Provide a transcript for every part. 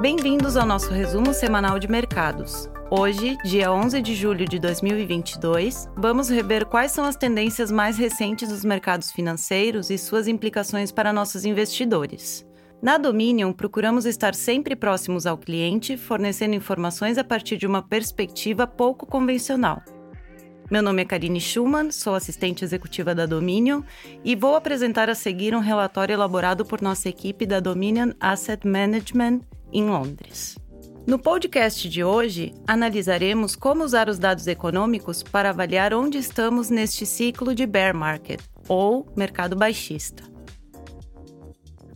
Bem-vindos ao nosso resumo semanal de mercados. Hoje, dia 11 de julho de 2022, vamos rever quais são as tendências mais recentes dos mercados financeiros e suas implicações para nossos investidores. Na Dominion, procuramos estar sempre próximos ao cliente, fornecendo informações a partir de uma perspectiva pouco convencional. Meu nome é Karine Schumann, sou assistente executiva da Dominion e vou apresentar a seguir um relatório elaborado por nossa equipe da Dominion Asset Management em Londres. No podcast de hoje, analisaremos como usar os dados econômicos para avaliar onde estamos neste ciclo de bear market, ou mercado baixista.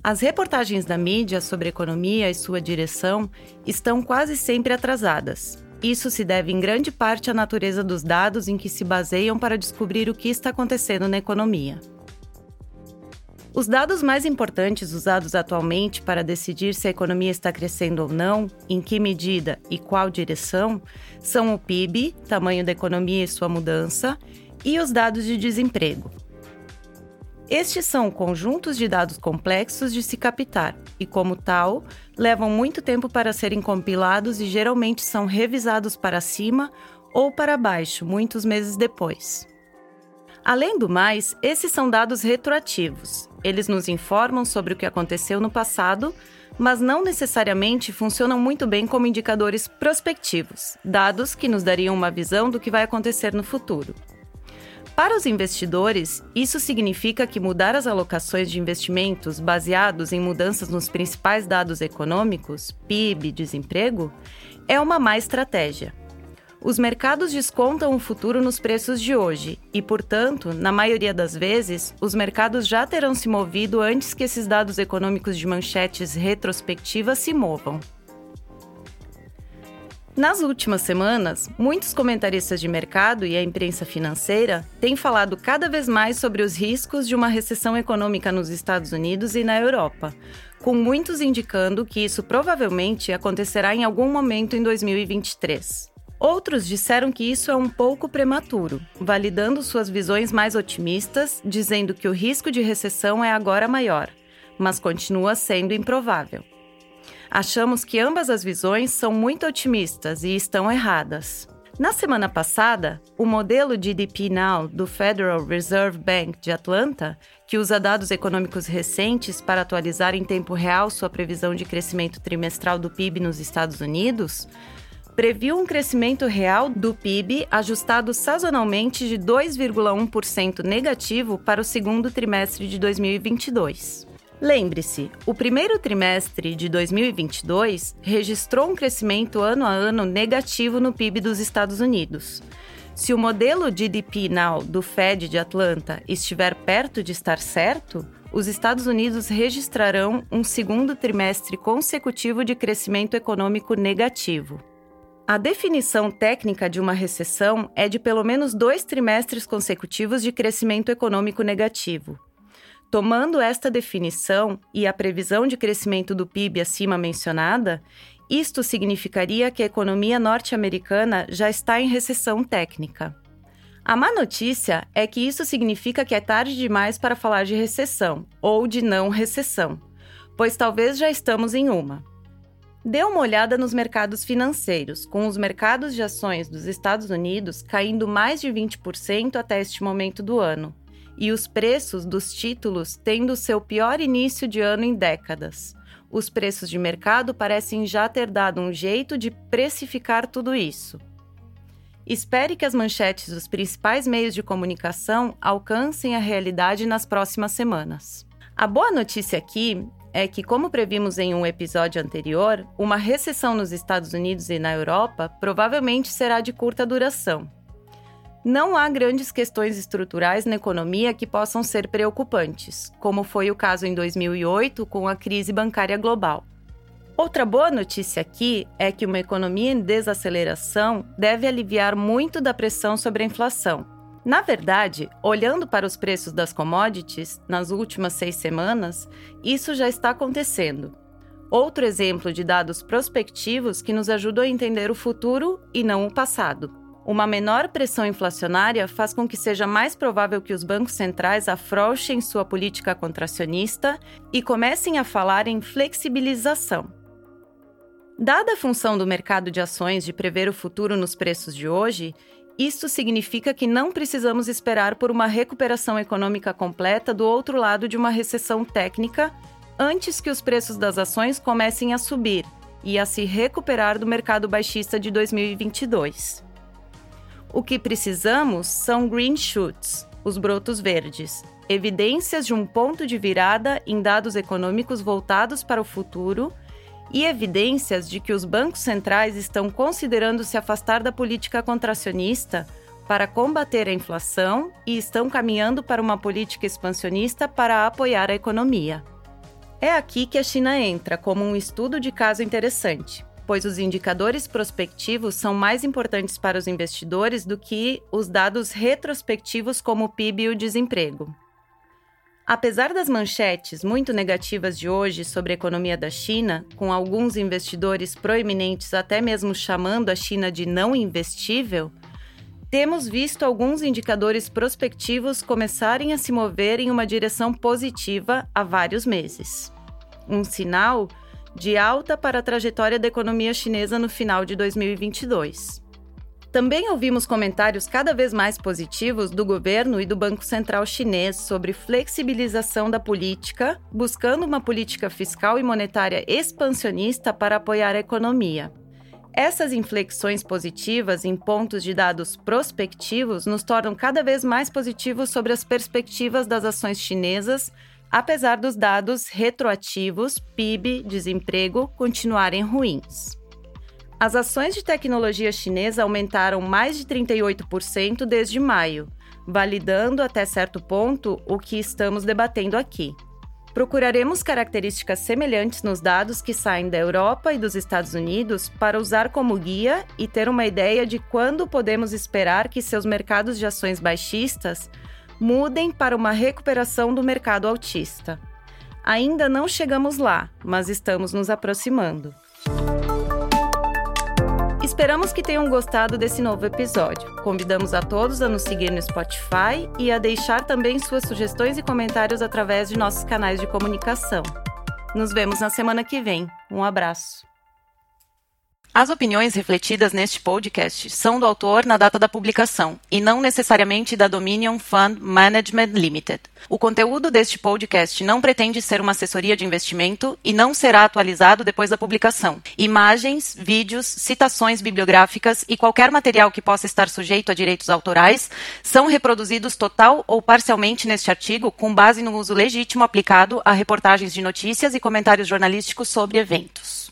As reportagens da mídia sobre economia e sua direção estão quase sempre atrasadas. Isso se deve em grande parte à natureza dos dados em que se baseiam para descobrir o que está acontecendo na economia. Os dados mais importantes usados atualmente para decidir se a economia está crescendo ou não, em que medida e qual direção, são o PIB, tamanho da economia e sua mudança, e os dados de desemprego. Estes são conjuntos de dados complexos de se captar e, como tal, levam muito tempo para serem compilados e geralmente são revisados para cima ou para baixo muitos meses depois. Além do mais, esses são dados retroativos. Eles nos informam sobre o que aconteceu no passado, mas não necessariamente funcionam muito bem como indicadores prospectivos, dados que nos dariam uma visão do que vai acontecer no futuro. Para os investidores, isso significa que mudar as alocações de investimentos baseados em mudanças nos principais dados econômicos, PIB, desemprego, é uma má estratégia. Os mercados descontam o futuro nos preços de hoje e, portanto, na maioria das vezes, os mercados já terão se movido antes que esses dados econômicos de manchetes retrospectivas se movam. Nas últimas semanas, muitos comentaristas de mercado e a imprensa financeira têm falado cada vez mais sobre os riscos de uma recessão econômica nos Estados Unidos e na Europa, com muitos indicando que isso provavelmente acontecerá em algum momento em 2023. Outros disseram que isso é um pouco prematuro, validando suas visões mais otimistas, dizendo que o risco de recessão é agora maior, mas continua sendo improvável. Achamos que ambas as visões são muito otimistas e estão erradas. Na semana passada, o modelo GDP Now do Federal Reserve Bank de Atlanta, que usa dados econômicos recentes para atualizar em tempo real sua previsão de crescimento trimestral do PIB nos Estados Unidos, previu um crescimento real do PIB ajustado sazonalmente de 2,1% negativo para o segundo trimestre de 2022. Lembre-se, o primeiro trimestre de 2022 registrou um crescimento ano a ano negativo no PIB dos Estados Unidos. Se o modelo GDP Now do Fed de Atlanta estiver perto de estar certo, os Estados Unidos registrarão um segundo trimestre consecutivo de crescimento econômico negativo. A definição técnica de uma recessão é de pelo menos dois trimestres consecutivos de crescimento econômico negativo. Tomando esta definição e a previsão de crescimento do PIB acima mencionada, isto significaria que a economia norte-americana já está em recessão técnica. A má notícia é que isso significa que é tarde demais para falar de recessão ou de não recessão, pois talvez já estamos em uma. Dê uma olhada nos mercados financeiros, com os mercados de ações dos Estados Unidos caindo mais de 20% até este momento do ano, e os preços dos títulos tendo seu pior início de ano em décadas. Os preços de mercado parecem já ter dado um jeito de precificar tudo isso. Espere que as manchetes dos principais meios de comunicação alcancem a realidade nas próximas semanas. A boa notícia aqui é que, como previmos em um episódio anterior, uma recessão nos Estados Unidos e na Europa provavelmente será de curta duração não há grandes questões estruturais na economia que possam ser preocupantes, como foi o caso em 2008 com a crise bancária global. Outra boa notícia aqui é que uma economia em desaceleração deve aliviar muito da pressão sobre a inflação. Na verdade, olhando para os preços das commodities nas últimas seis semanas, isso já está acontecendo. Outro exemplo de dados prospectivos que nos ajudam a entender o futuro e não o passado. Uma menor pressão inflacionária faz com que seja mais provável que os bancos centrais afrouxem sua política contracionista e comecem a falar em flexibilização. Dada a função do mercado de ações de prever o futuro nos preços de hoje, isto significa que não precisamos esperar por uma recuperação econômica completa do outro lado de uma recessão técnica antes que os preços das ações comecem a subir e a se recuperar do mercado baixista de 2022. O que precisamos são green shoots, os brotos verdes, evidências de um ponto de virada em dados econômicos voltados para o futuro e evidências de que os bancos centrais estão considerando se afastar da política contracionista para combater a inflação e estão caminhando para uma política expansionista para apoiar a economia. É aqui que a China entra como um estudo de caso interessante, pois os indicadores prospectivos são mais importantes para os investidores do que os dados retrospectivos como o PIB e o desemprego. Apesar das manchetes muito negativas de hoje sobre a economia da China, com alguns investidores proeminentes até mesmo chamando a China de não investível, temos visto alguns indicadores prospectivos começarem a se mover em uma direção positiva há vários meses. Um sinal de alta para a trajetória da economia chinesa no final de 2022. Também ouvimos comentários cada vez mais positivos do governo e do Banco Central chinês sobre flexibilização da política, buscando uma política fiscal e monetária expansionista para apoiar a economia. Essas inflexões positivas em pontos de dados prospectivos nos tornam cada vez mais positivos sobre as perspectivas das ações chinesas, apesar dos dados retroativos, PIB, desemprego, continuarem ruins. As ações de tecnologia chinesa aumentaram mais de 38% desde maio, validando até certo ponto o que estamos debatendo aqui. Procuraremos características semelhantes nos dados que saem da Europa e dos Estados Unidos para usar como guia e ter uma ideia de quando podemos esperar que seus mercados de ações baixistas mudem para uma recuperação do mercado altista. Ainda não chegamos lá, mas estamos nos aproximando. Esperamos que tenham gostado desse novo episódio. Convidamos a todos a nos seguir no Spotify e a deixar também suas sugestões e comentários através de nossos canais de comunicação. Nos vemos na semana que vem. Um abraço. As opiniões refletidas neste podcast são do autor na data da publicação e não necessariamente da Dominion Fund Management Limited. O conteúdo deste podcast não pretende ser uma assessoria de investimento e não será atualizado depois da publicação. Imagens, vídeos, citações bibliográficas e qualquer material que possa estar sujeito a direitos autorais são reproduzidos total ou parcialmente neste artigo com base no uso legítimo aplicado a reportagens de notícias e comentários jornalísticos sobre eventos.